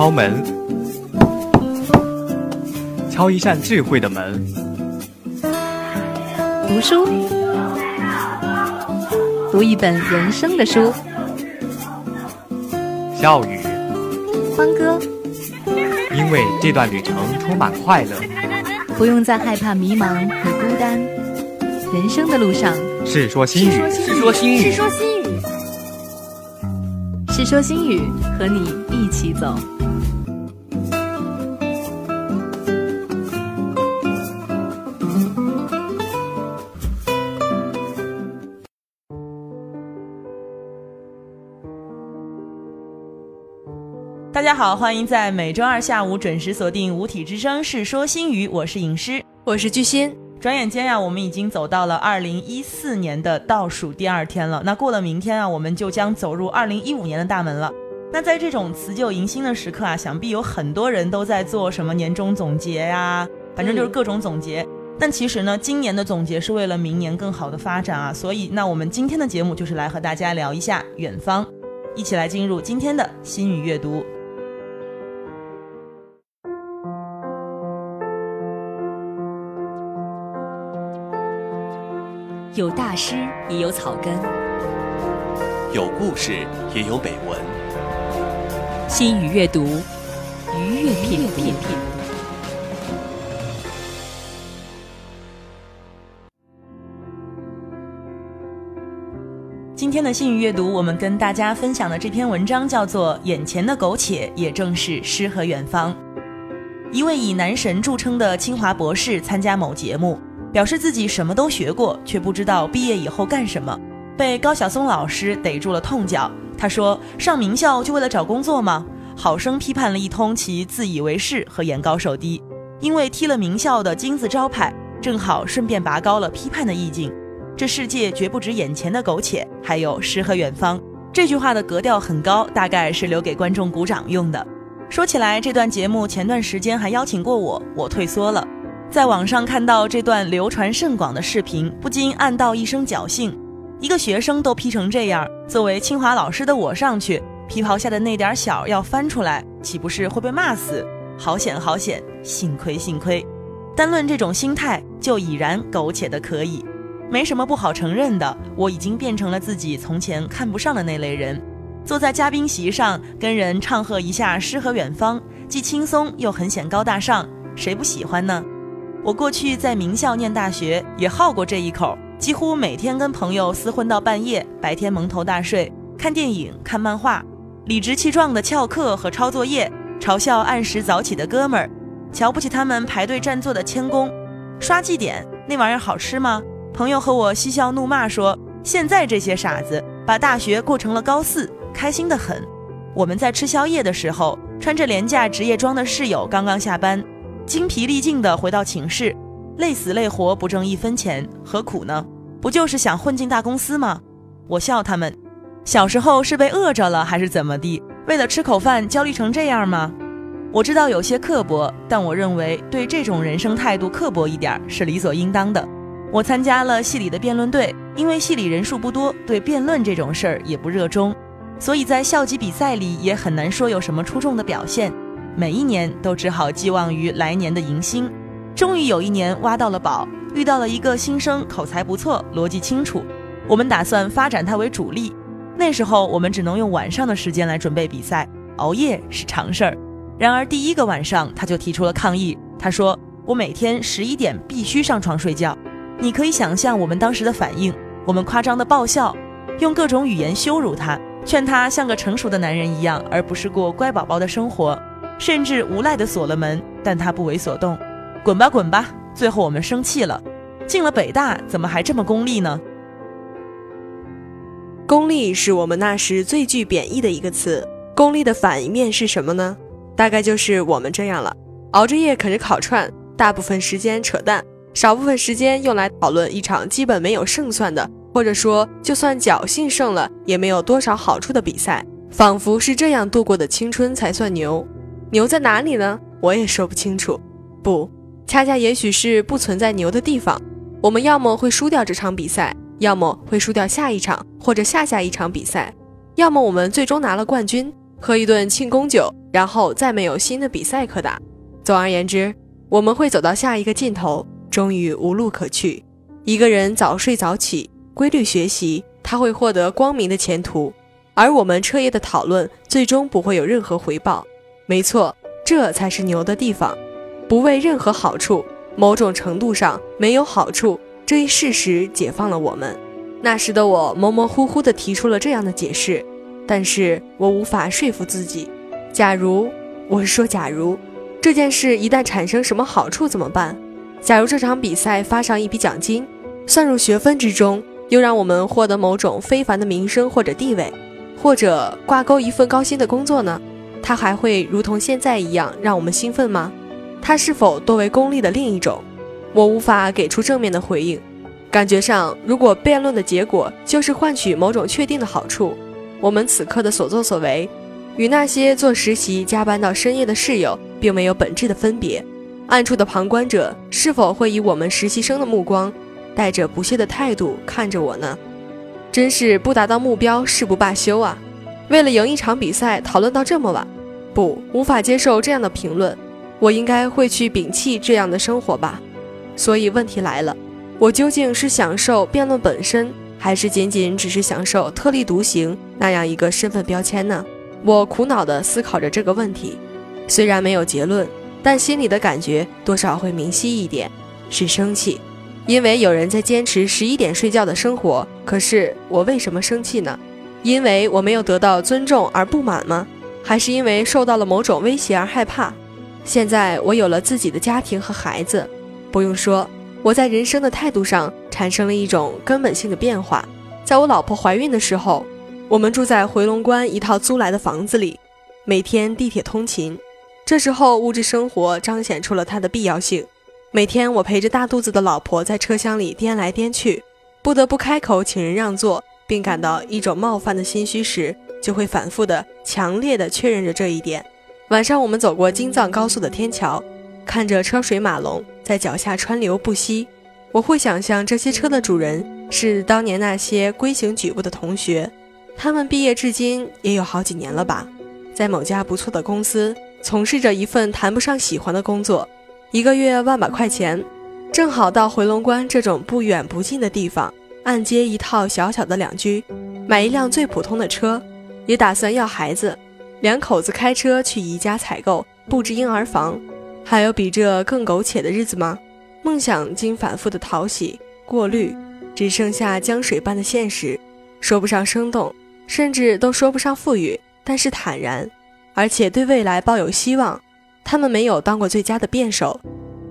敲门，敲一扇智慧的门。读书，读一本人生的书。笑语，欢歌，因为这段旅程充满快乐。不用再害怕迷茫和孤单。人生的路上，世说新语，世说新语，世说新语，世说新语，和你一起走。家好，欢迎在每周二下午准时锁定五体之声《是说新语》，我是影师，我是巨星。转眼间呀，我们已经走到了二零一四年的倒数第二天了。那过了明天啊，我们就将走入二零一五年的大门了。那在这种辞旧迎新的时刻啊，想必有很多人都在做什么年终总结呀，反正就是各种总结。但其实呢，今年的总结是为了明年更好的发展啊。所以，那我们今天的节目就是来和大家聊一下远方，一起来进入今天的心语阅读。有大师，也有草根；有故事，也有美文。心语阅读，愉悦品品。今天的心语阅读，我们跟大家分享的这篇文章叫做《眼前的苟且也正是诗和远方》。一位以男神著称的清华博士参加某节目。表示自己什么都学过，却不知道毕业以后干什么，被高晓松老师逮住了痛脚。他说：“上名校就为了找工作吗？”好生批判了一通其自以为是和眼高手低。因为踢了名校的金字招牌，正好顺便拔高了批判的意境。这世界绝不止眼前的苟且，还有诗和远方。这句话的格调很高，大概是留给观众鼓掌用的。说起来，这段节目前段时间还邀请过我，我退缩了。在网上看到这段流传甚广的视频，不禁暗道一声侥幸：一个学生都 P 成这样，作为清华老师的我上去，皮袍下的那点小要翻出来，岂不是会被骂死？好险好险，幸亏幸亏。单论这种心态，就已然苟且的可以，没什么不好承认的。我已经变成了自己从前看不上的那类人，坐在嘉宾席上跟人唱和一下诗和远方，既轻松又很显高大上，谁不喜欢呢？我过去在名校念大学，也好过这一口，几乎每天跟朋友厮混到半夜，白天蒙头大睡，看电影、看漫画，理直气壮的翘课和抄作业，嘲笑按时早起的哥们儿，瞧不起他们排队占座的谦恭，刷绩点那玩意儿好吃吗？朋友和我嬉笑怒骂说，现在这些傻子把大学过成了高四，开心的很。我们在吃宵夜的时候，穿着廉价职业装的室友刚刚下班。精疲力尽地回到寝室，累死累活不挣一分钱，何苦呢？不就是想混进大公司吗？我笑他们，小时候是被饿着了还是怎么地？为了吃口饭焦虑成这样吗？我知道有些刻薄，但我认为对这种人生态度刻薄一点是理所应当的。我参加了系里的辩论队，因为系里人数不多，对辩论这种事儿也不热衷，所以在校级比赛里也很难说有什么出众的表现。每一年都只好寄望于来年的迎新。终于有一年挖到了宝，遇到了一个新生，口才不错，逻辑清楚。我们打算发展他为主力。那时候我们只能用晚上的时间来准备比赛，熬夜是常事儿。然而第一个晚上他就提出了抗议。他说：“我每天十一点必须上床睡觉。”你可以想象我们当时的反应，我们夸张的爆笑，用各种语言羞辱他，劝他像个成熟的男人一样，而不是过乖宝宝的生活。甚至无赖的锁了门，但他不为所动，滚吧滚吧。最后我们生气了，进了北大怎么还这么功利呢？功利是我们那时最具贬义的一个词。功利的反一面是什么呢？大概就是我们这样了，熬着夜啃着烤串，大部分时间扯淡，少部分时间用来讨论一场基本没有胜算的，或者说就算侥幸胜了也没有多少好处的比赛，仿佛是这样度过的青春才算牛。牛在哪里呢？我也说不清楚。不，恰恰也许是不存在牛的地方。我们要么会输掉这场比赛，要么会输掉下一场或者下下一场比赛，要么我们最终拿了冠军，喝一顿庆功酒，然后再没有新的比赛可打。总而言之，我们会走到下一个尽头，终于无路可去。一个人早睡早起，规律学习，他会获得光明的前途；而我们彻夜的讨论，最终不会有任何回报。没错，这才是牛的地方，不为任何好处，某种程度上没有好处。这一事实解放了我们。那时的我模模糊糊地提出了这样的解释，但是我无法说服自己。假如，我是说假如，这件事一旦产生什么好处怎么办？假如这场比赛发上一笔奖金，算入学分之中，又让我们获得某种非凡的名声或者地位，或者挂钩一份高薪的工作呢？它还会如同现在一样让我们兴奋吗？它是否多为功利的另一种？我无法给出正面的回应。感觉上，如果辩论的结果就是换取某种确定的好处，我们此刻的所作所为，与那些做实习加班到深夜的室友并没有本质的分别。暗处的旁观者是否会以我们实习生的目光，带着不屑的态度看着我呢？真是不达到目标誓不罢休啊！为了赢一场比赛，讨论到这么晚，不，无法接受这样的评论。我应该会去摒弃这样的生活吧。所以问题来了，我究竟是享受辩论本身，还是仅仅只是享受特立独行那样一个身份标签呢？我苦恼地思考着这个问题，虽然没有结论，但心里的感觉多少会明晰一点，是生气，因为有人在坚持十一点睡觉的生活。可是我为什么生气呢？因为我没有得到尊重而不满吗？还是因为受到了某种威胁而害怕？现在我有了自己的家庭和孩子，不用说，我在人生的态度上产生了一种根本性的变化。在我老婆怀孕的时候，我们住在回龙观一套租来的房子里，每天地铁通勤。这时候物质生活彰显出了它的必要性。每天我陪着大肚子的老婆在车厢里颠来颠去，不得不开口请人让座。并感到一种冒犯的心虚时，就会反复的、强烈的确认着这一点。晚上，我们走过京藏高速的天桥，看着车水马龙在脚下川流不息。我会想象这些车的主人是当年那些规行矩步的同学，他们毕业至今也有好几年了吧，在某家不错的公司从事着一份谈不上喜欢的工作，一个月万把块钱，正好到回龙观这种不远不近的地方。按揭一套小小的两居，买一辆最普通的车，也打算要孩子，两口子开车去宜家采购布置婴儿房，还有比这更苟且的日子吗？梦想经反复的淘洗过滤，只剩下江水般的现实，说不上生动，甚至都说不上富裕，但是坦然，而且对未来抱有希望。他们没有当过最佳的辩手，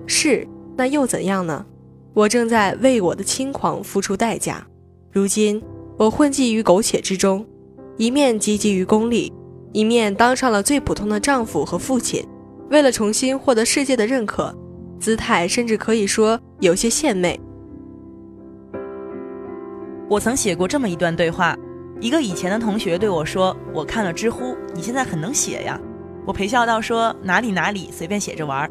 是，那又怎样呢？我正在为我的轻狂付出代价。如今，我混迹于苟且之中，一面积极于功利，一面当上了最普通的丈夫和父亲。为了重新获得世界的认可，姿态甚至可以说有些献媚。我曾写过这么一段对话：一个以前的同学对我说：“我看了知乎，你现在很能写呀。”我陪笑道：“说哪里哪里，随便写着玩。”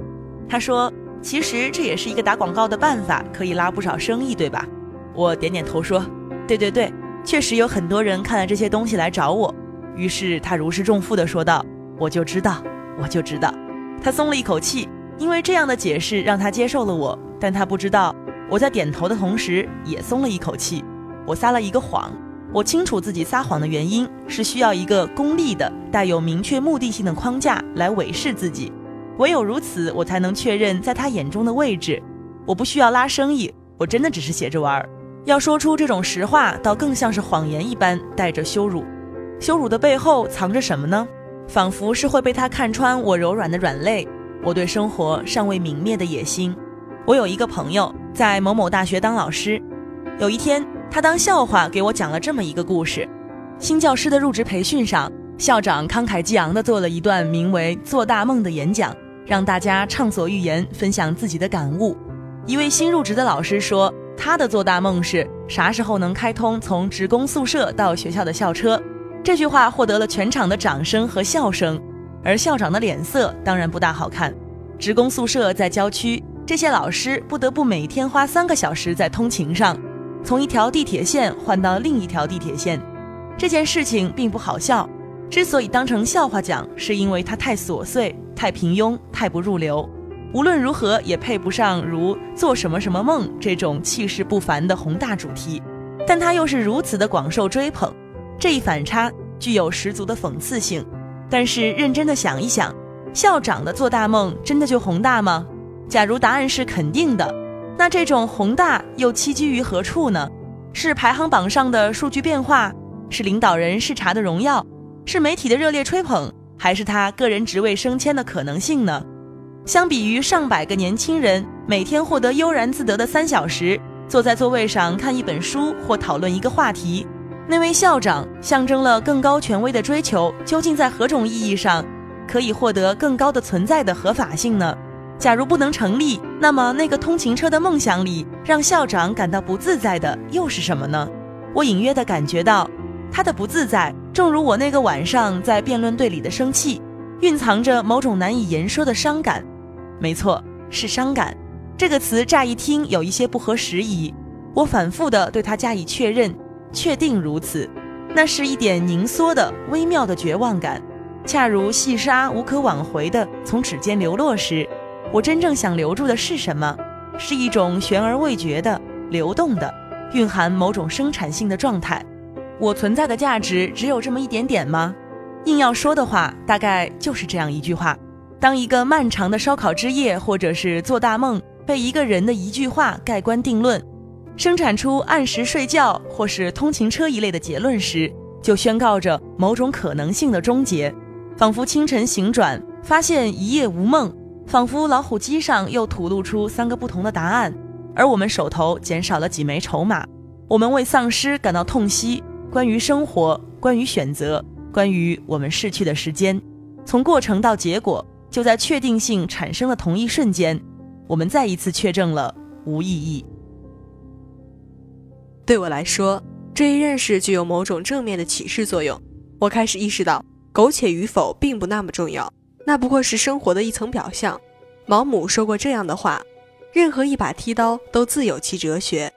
他说。其实这也是一个打广告的办法，可以拉不少生意，对吧？我点点头说：“对对对，确实有很多人看了这些东西来找我。”于是他如释重负地说道：“我就知道，我就知道。”他松了一口气，因为这样的解释让他接受了我。但他不知道，我在点头的同时也松了一口气。我撒了一个谎，我清楚自己撒谎的原因是需要一个功利的、带有明确目的性的框架来伪饰自己。唯有如此，我才能确认在他眼中的位置。我不需要拉生意，我真的只是写着玩儿。要说出这种实话，倒更像是谎言一般，带着羞辱。羞辱的背后藏着什么呢？仿佛是会被他看穿我柔软的软肋，我对生活尚未泯灭的野心。我有一个朋友在某某大学当老师，有一天他当笑话给我讲了这么一个故事：新教师的入职培训上，校长慷慨激昂地做了一段名为《做大梦》的演讲。让大家畅所欲言，分享自己的感悟。一位新入职的老师说，他的做大梦是啥时候能开通从职工宿舍到学校的校车。这句话获得了全场的掌声和笑声，而校长的脸色当然不大好看。职工宿舍在郊区，这些老师不得不每天花三个小时在通勤上，从一条地铁线换到另一条地铁线。这件事情并不好笑，之所以当成笑话讲，是因为它太琐碎、太平庸、太不入流。无论如何，也配不上如做什么什么梦这种气势不凡的宏大主题。但它又是如此的广受追捧，这一反差具有十足的讽刺性。但是认真的想一想，校长的做大梦真的就宏大吗？假如答案是肯定的，那这种宏大又栖居于何处呢？是排行榜上的数据变化，是领导人视察的荣耀，是媒体的热烈吹捧，还是他个人职位升迁的可能性呢？相比于上百个年轻人每天获得悠然自得的三小时，坐在座位上看一本书或讨论一个话题，那位校长象征了更高权威的追求，究竟在何种意义上可以获得更高的存在的合法性呢？假如不能成立，那么那个通勤车的梦想里，让校长感到不自在的又是什么呢？我隐约的感觉到，他的不自在，正如我那个晚上在辩论队里的生气，蕴藏着某种难以言说的伤感。没错，是伤感。这个词乍一听有一些不合时宜，我反复的对他加以确认，确定如此。那是一点凝缩的微妙的绝望感，恰如细沙无可挽回的从指尖流落时。我真正想留住的是什么？是一种悬而未决的、流动的、蕴含某种生产性的状态。我存在的价值只有这么一点点吗？硬要说的话，大概就是这样一句话：当一个漫长的烧烤之夜，或者是做大梦，被一个人的一句话盖棺定论，生产出按时睡觉或是通勤车一类的结论时，就宣告着某种可能性的终结。仿佛清晨醒转，发现一夜无梦。仿佛老虎机上又吐露出三个不同的答案，而我们手头减少了几枚筹码。我们为丧失感到痛惜，关于生活，关于选择，关于我们逝去的时间。从过程到结果，就在确定性产生的同一瞬间，我们再一次确证了无意义。对我来说，这一认识具有某种正面的启示作用。我开始意识到，苟且与否并不那么重要。那不过是生活的一层表象。毛姆说过这样的话：“任何一把剃刀都自有其哲学。”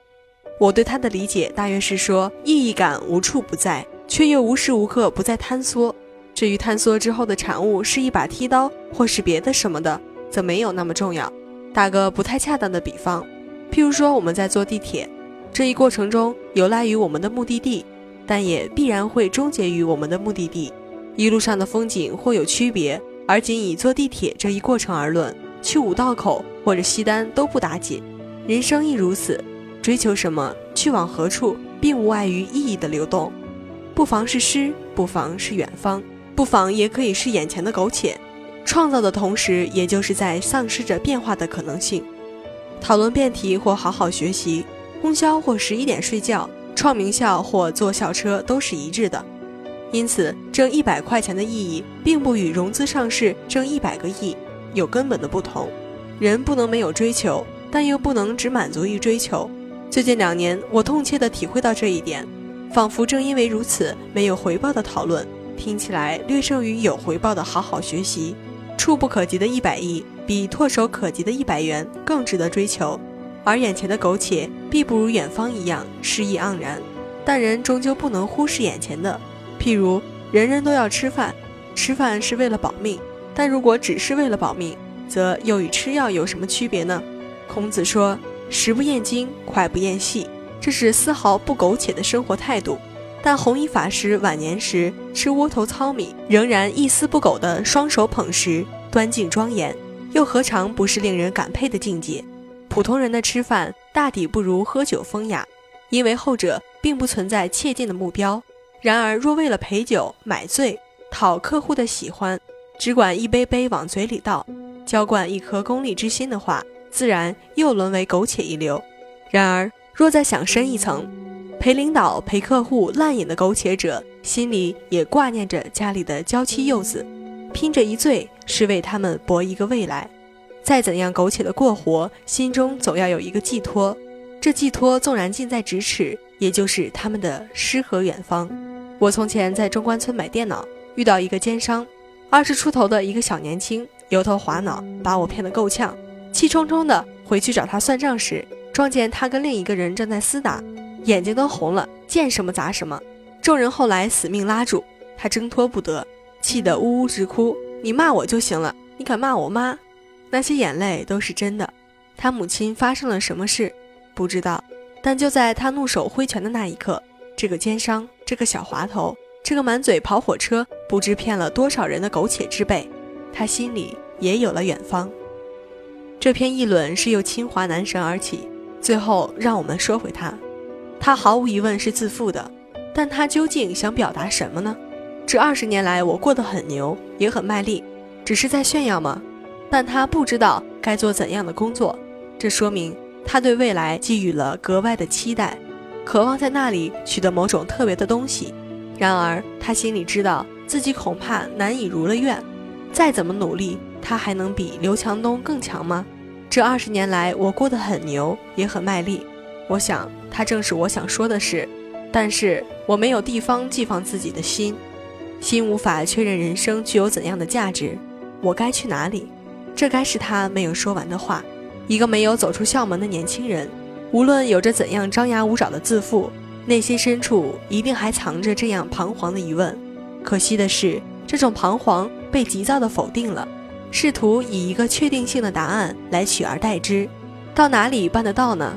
我对他的理解大约是说，意义感无处不在，却又无时无刻不在坍缩。至于坍缩之后的产物是一把剃刀，或是别的什么的，则没有那么重要。打个不太恰当的比方，譬如说我们在坐地铁，这一过程中由来于我们的目的地，但也必然会终结于我们的目的地。一路上的风景或有区别。而仅以坐地铁这一过程而论，去五道口或者西单都不打紧。人生亦如此，追求什么，去往何处，并无碍于意义的流动。不妨是诗，不妨是远方，不妨也可以是眼前的苟且。创造的同时，也就是在丧失着变化的可能性。讨论辩题或好好学习，通宵或十一点睡觉，创名校或坐校车，都是一致的。因此，挣一百块钱的意义，并不与融资上市挣一百个亿有根本的不同。人不能没有追求，但又不能只满足于追求。最近两年，我痛切地体会到这一点。仿佛正因为如此，没有回报的讨论听起来略胜于有回报的好好学习。触不可及的一百亿，比唾手可及的一百元更值得追求。而眼前的苟且，必不如远方一样诗意盎然。但人终究不能忽视眼前的。譬如，人人都要吃饭，吃饭是为了保命。但如果只是为了保命，则又与吃药有什么区别呢？孔子说：“食不厌精，脍不厌细。”这是丝毫不苟且的生活态度。但弘一法师晚年时吃窝头糙米，仍然一丝不苟地双手捧食，端敬庄严，又何尝不是令人感佩的境界？普通人的吃饭大抵不如喝酒风雅，因为后者并不存在切近的目标。然而，若为了陪酒买醉，讨客户的喜欢，只管一杯杯往嘴里倒，浇灌一颗功利之心的话，自然又沦为苟且一流。然而，若再想深一层，陪领导、陪客户烂饮的苟且者，心里也挂念着家里的娇妻幼子，拼着一醉是为他们搏一个未来。再怎样苟且的过活，心中总要有一个寄托，这寄托纵然近在咫尺，也就是他们的诗和远方。我从前在中关村买电脑，遇到一个奸商，二十出头的一个小年轻，油头滑脑，把我骗得够呛。气冲冲的回去找他算账时，撞见他跟另一个人正在厮打，眼睛都红了，见什么砸什么。众人后来死命拉住，他挣脱不得，气得呜呜直哭。你骂我就行了，你敢骂我妈？那些眼泪都是真的。他母亲发生了什么事？不知道。但就在他怒手挥拳的那一刻，这个奸商，这个小滑头，这个满嘴跑火车、不知骗了多少人的苟且之辈，他心里也有了远方。这篇议论是由清华男神而起。最后，让我们说回他，他毫无疑问是自负的，但他究竟想表达什么呢？这二十年来，我过得很牛，也很卖力，只是在炫耀吗？但他不知道该做怎样的工作，这说明他对未来寄予了格外的期待，渴望在那里取得某种特别的东西。然而，他心里知道自己恐怕难以如了愿，再怎么努力，他还能比刘强东更强吗？这二十年来，我过得很牛，也很卖力。我想，他正是我想说的事。但是我没有地方寄放自己的心，心无法确认人生具有怎样的价值。我该去哪里？这该是他没有说完的话。一个没有走出校门的年轻人，无论有着怎样张牙舞爪的自负，内心深处一定还藏着这样彷徨的疑问。可惜的是，这种彷徨被急躁的否定了。试图以一个确定性的答案来取而代之，到哪里办得到呢？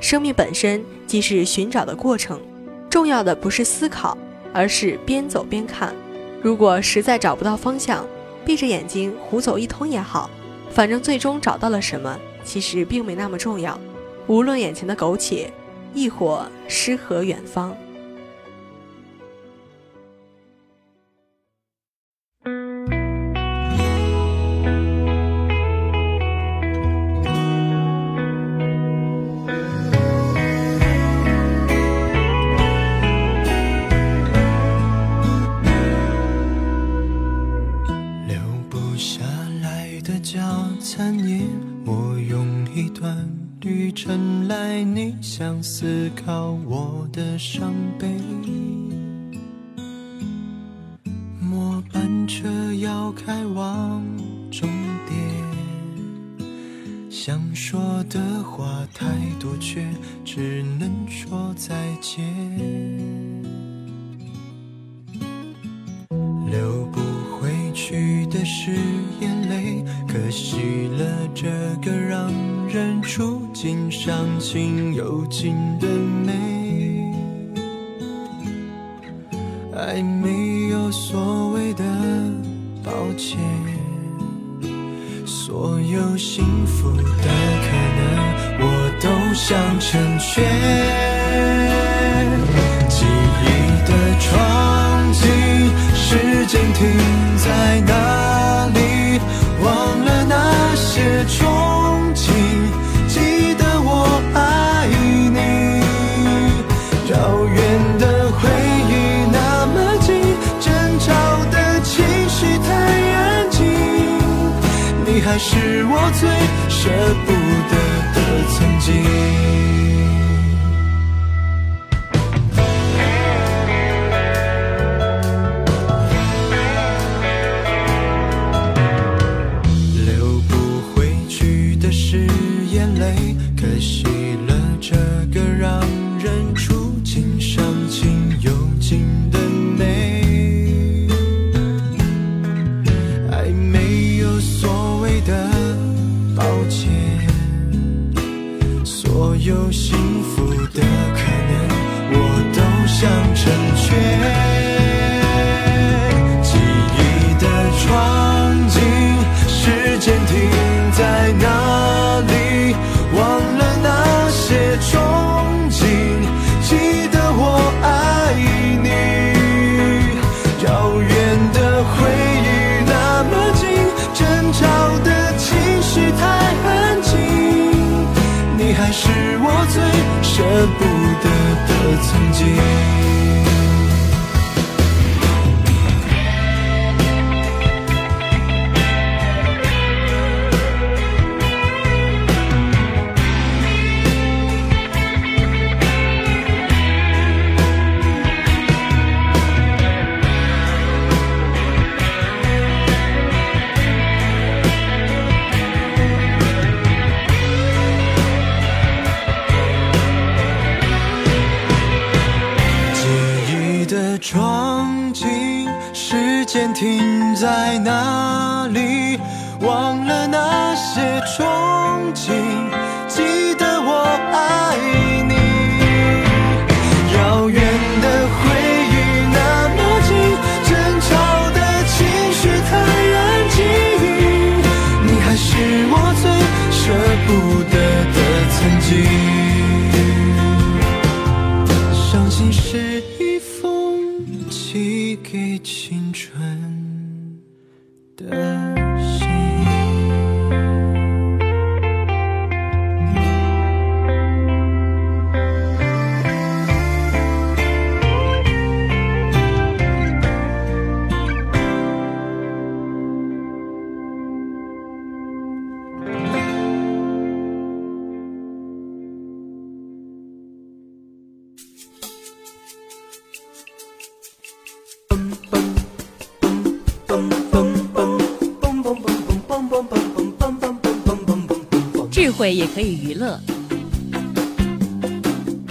生命本身即是寻找的过程，重要的不是思考，而是边走边看。如果实在找不到方向，闭着眼睛胡走一通也好，反正最终找到了什么，其实并没那么重要。无论眼前的苟且，亦或诗和远方。情又尽的美。爱没有所谓的抱歉，所有幸福的可能我都想成全。记忆的窗景。时间停在哪是我最舍不得的曾经。有心。曾经。闯进，时间停在哪里？忘了那些憧憬，记得我爱你。遥远的回忆那么近，争吵的情绪太安静，你还是我最舍不得的曾经。慧也可以娱乐，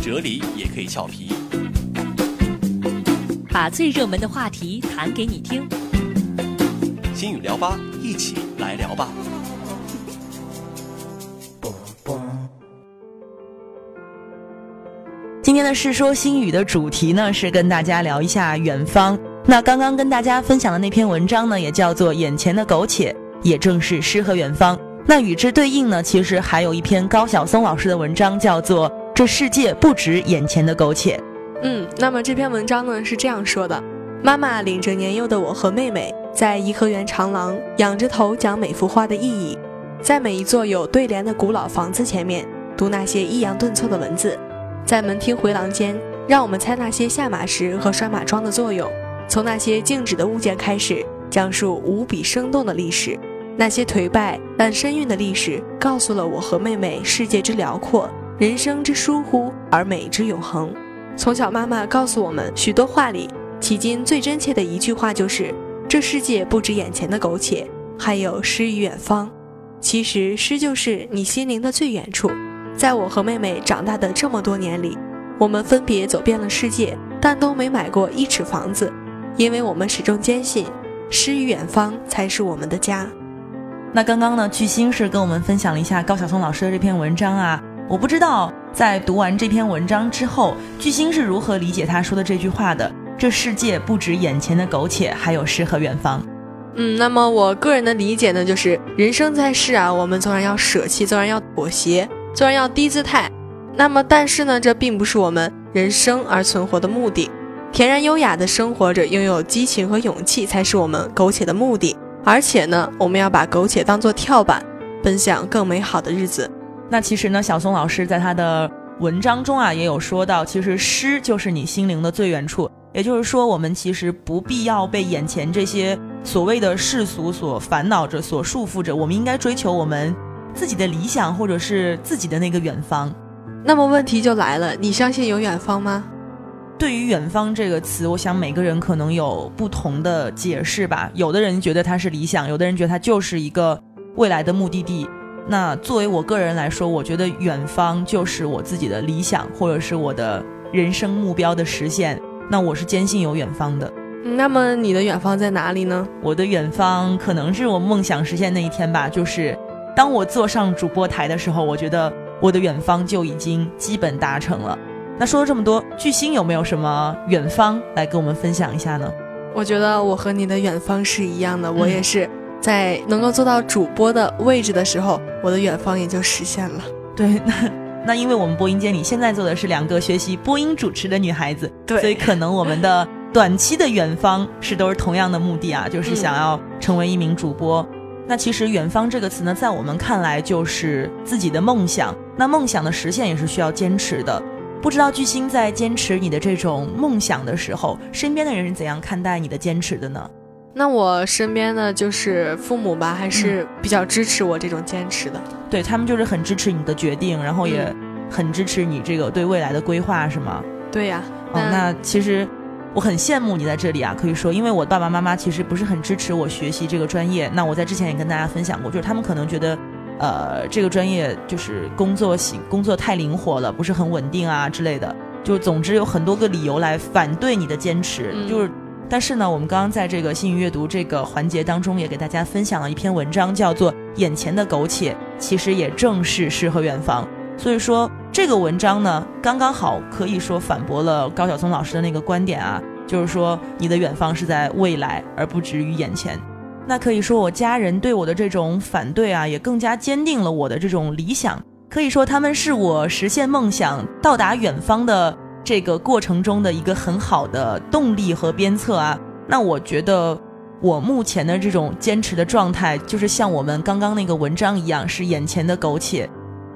哲理也可以俏皮，把最热门的话题谈给你听。心语聊吧，一起来聊吧。今天的《世说新语》的主题呢是跟大家聊一下远方。那刚刚跟大家分享的那篇文章呢，也叫做《眼前的苟且》，也正是诗和远方。那与之对应呢，其实还有一篇高晓松老师的文章，叫做《这世界不止眼前的苟且》。嗯，那么这篇文章呢是这样说的：妈妈领着年幼的我和妹妹，在颐和园长廊仰着头讲每幅画的意义，在每一座有对联的古老房子前面读那些抑扬顿挫的文字，在门厅回廊间让我们猜那些下马石和拴马桩的作用，从那些静止的物件开始讲述无比生动的历史。那些颓败但深蕴的历史，告诉了我和妹妹世界之辽阔，人生之疏忽，而美之永恒。从小，妈妈告诉我们许多话里，迄今最真切的一句话就是：“这世界不止眼前的苟且，还有诗与远方。”其实，诗就是你心灵的最远处。在我和妹妹长大的这么多年里，我们分别走遍了世界，但都没买过一尺房子，因为我们始终坚信，诗与远方才是我们的家。那刚刚呢，巨星是跟我们分享了一下高晓松老师的这篇文章啊。我不知道在读完这篇文章之后，巨星是如何理解他说的这句话的。这世界不止眼前的苟且，还有诗和远方。嗯，那么我个人的理解呢，就是人生在世啊，我们纵然要舍弃，纵然要妥协，纵然要低姿态，那么但是呢，这并不是我们人生而存活的目的。恬然优雅的生活着，拥有激情和勇气，才是我们苟且的目的。而且呢，我们要把苟且当做跳板，奔向更美好的日子。那其实呢，小松老师在他的文章中啊，也有说到，其实诗就是你心灵的最远处。也就是说，我们其实不必要被眼前这些所谓的世俗所烦恼着、所束缚着，我们应该追求我们自己的理想，或者是自己的那个远方。那么问题就来了，你相信有远方吗？对于“远方”这个词，我想每个人可能有不同的解释吧。有的人觉得它是理想，有的人觉得它就是一个未来的目的地。那作为我个人来说，我觉得远方就是我自己的理想，或者是我的人生目标的实现。那我是坚信有远方的。那么你的远方在哪里呢？我的远方可能是我梦想实现那一天吧，就是当我坐上主播台的时候，我觉得我的远方就已经基本达成了。那说了这么多，巨星有没有什么远方来跟我们分享一下呢？我觉得我和你的远方是一样的，我也是在能够做到主播的位置的时候，我的远方也就实现了。对，那那因为我们播音间里现在坐的是两个学习播音主持的女孩子，对所以可能我们的短期的远方是都是同样的目的啊，就是想要成为一名主播。那其实“远方”这个词呢，在我们看来就是自己的梦想。那梦想的实现也是需要坚持的。不知道巨星在坚持你的这种梦想的时候，身边的人是怎样看待你的坚持的呢？那我身边的就是父母吧，还是比较支持我这种坚持的。对他们就是很支持你的决定，然后也很支持你这个对未来的规划，是吗？对呀，哦，那其实我很羡慕你在这里啊，可以说，因为我爸爸妈妈其实不是很支持我学习这个专业。那我在之前也跟大家分享过，就是他们可能觉得，呃，这个专业就是工作型工作太灵活了，不是很稳定啊之类的。就总之有很多个理由来反对你的坚持，嗯就是。但是呢，我们刚刚在这个幸运阅读这个环节当中，也给大家分享了一篇文章，叫做《眼前的苟且其实也正是诗和远方》。所以说，这个文章呢，刚刚好可以说反驳了高晓松老师的那个观点啊，就是说你的远方是在未来，而不止于眼前。那可以说，我家人对我的这种反对啊，也更加坚定了我的这种理想。可以说，他们是我实现梦想、到达远方的这个过程中的一个很好的动力和鞭策啊。那我觉得，我目前的这种坚持的状态，就是像我们刚刚那个文章一样，是眼前的苟且。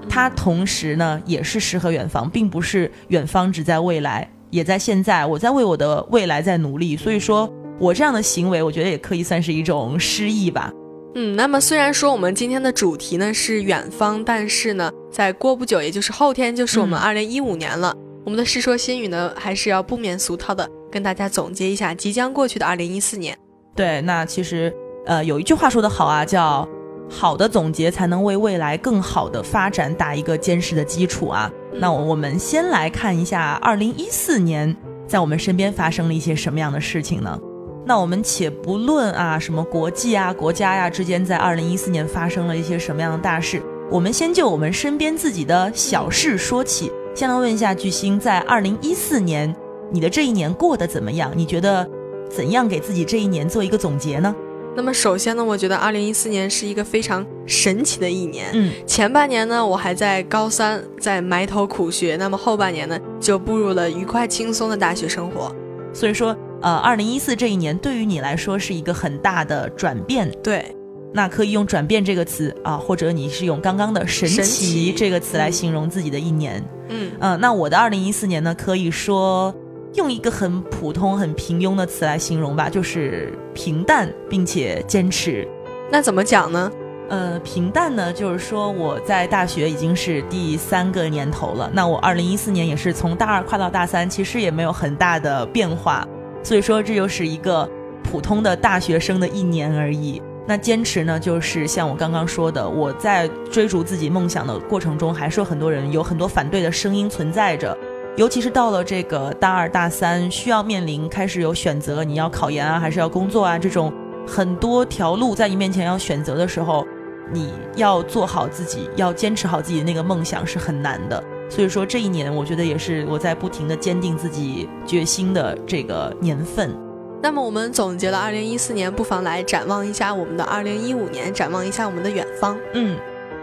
它同时呢，也是诗和远方，并不是远方只在未来，也在现在。我在为我的未来在努力，所以说。我这样的行为，我觉得也可以算是一种诗意吧。嗯，那么虽然说我们今天的主题呢是远方，但是呢，在过不久，也就是后天，就是我们二零一五年了。我们的《世说新语》呢，还是要不免俗套的跟大家总结一下即将过去的二零一四年。对，那其实，呃，有一句话说得好啊，叫“好的总结才能为未来更好的发展打一个坚实的基础”啊。那我们先来看一下二零一四年在我们身边发生了一些什么样的事情呢？那我们且不论啊，什么国际啊、国家呀之间在二零一四年发生了一些什么样的大事，我们先就我们身边自己的小事说起。先来问一下巨星，在二零一四年，你的这一年过得怎么样？你觉得怎样给自己这一年做一个总结呢？那么首先呢，我觉得二零一四年是一个非常神奇的一年。嗯，前半年呢，我还在高三，在埋头苦学；那么后半年呢，就步入了愉快轻松的大学生活。所以说。呃，二零一四这一年对于你来说是一个很大的转变，对，那可以用“转变”这个词啊，或者你是用刚刚的“神奇”这个词来形容自己的一年。嗯嗯，那我的二零一四年呢，可以说用一个很普通、很平庸的词来形容吧，就是平淡并且坚持。那怎么讲呢？呃，平淡呢，就是说我在大学已经是第三个年头了，那我二零一四年也是从大二跨到大三，其实也没有很大的变化。所以说，这就是一个普通的大学生的一年而已。那坚持呢，就是像我刚刚说的，我在追逐自己梦想的过程中，还是有很多人有很多反对的声音存在着。尤其是到了这个大二大三，需要面临开始有选择，你要考研啊，还是要工作啊，这种很多条路在你面前要选择的时候，你要做好自己，要坚持好自己的那个梦想是很难的。所以说这一年，我觉得也是我在不停的坚定自己决心的这个年份。那么我们总结了二零一四年，不妨来展望一下我们的二零一五年，展望一下我们的远方。嗯，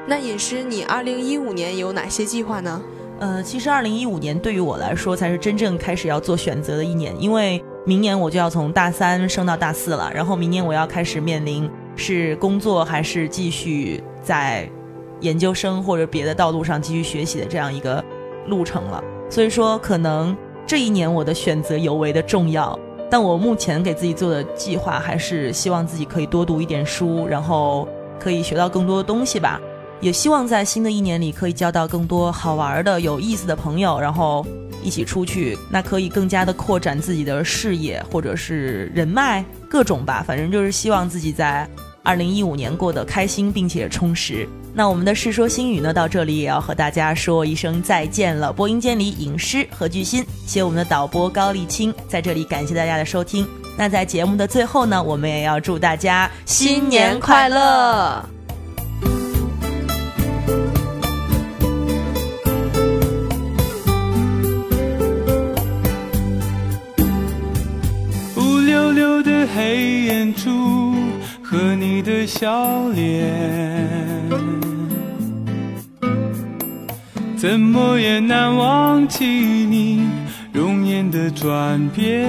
那也是你二零一五年有哪些计划呢？呃，其实二零一五年对于我来说才是真正开始要做选择的一年，因为明年我就要从大三升到大四了，然后明年我要开始面临是工作还是继续在。研究生或者别的道路上继续学习的这样一个路程了，所以说可能这一年我的选择尤为的重要。但我目前给自己做的计划还是希望自己可以多读一点书，然后可以学到更多的东西吧。也希望在新的一年里可以交到更多好玩的、有意思的朋友，然后一起出去，那可以更加的扩展自己的视野或者是人脉，各种吧。反正就是希望自己在二零一五年过得开心并且充实。那我们的《世说新语》呢，到这里也要和大家说一声再见了。播音间里，影师何巨新，谢我们的导播高丽青，在这里感谢大家的收听。那在节目的最后呢，我们也要祝大家新年快乐。乌溜溜的黑眼珠和你的笑脸。怎么也难忘记你容颜的转变，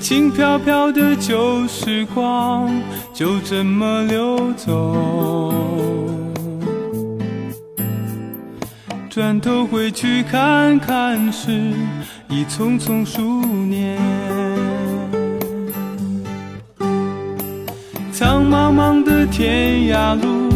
轻飘飘的旧时光就这么流走，转头回去看看时，已匆匆数年，苍茫茫的天涯路。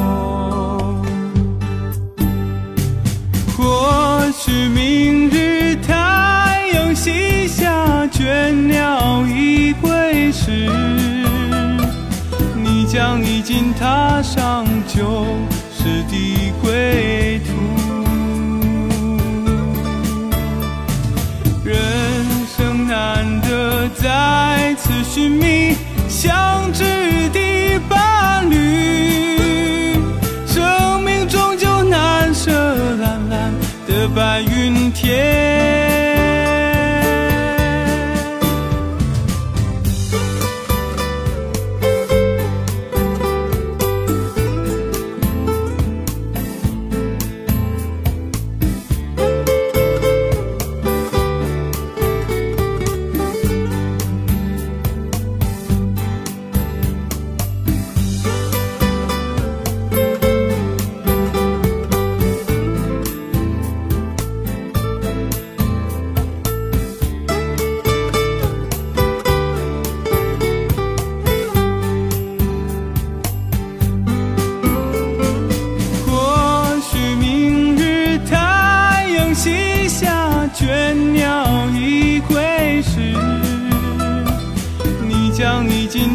许明日太阳西下，倦鸟已归时，你将已经踏上旧时的归途。人生难得再次寻觅相知的伴侣，白云天。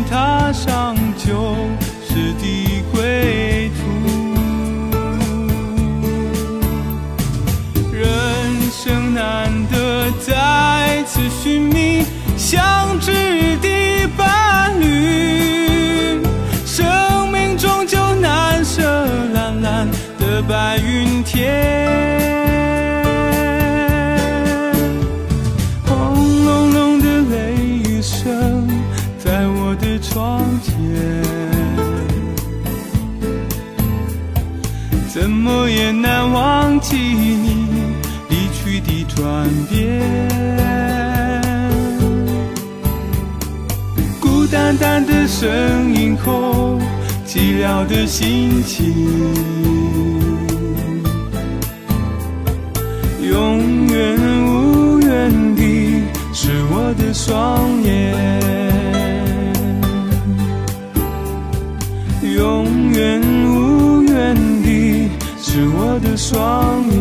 踏上旧时的归途。人生难得再次寻觅相知的伴侣，生命终究难舍蓝蓝的白云天。么也难忘记你离去的转变。孤单单的身影后，寂寥的心情，窗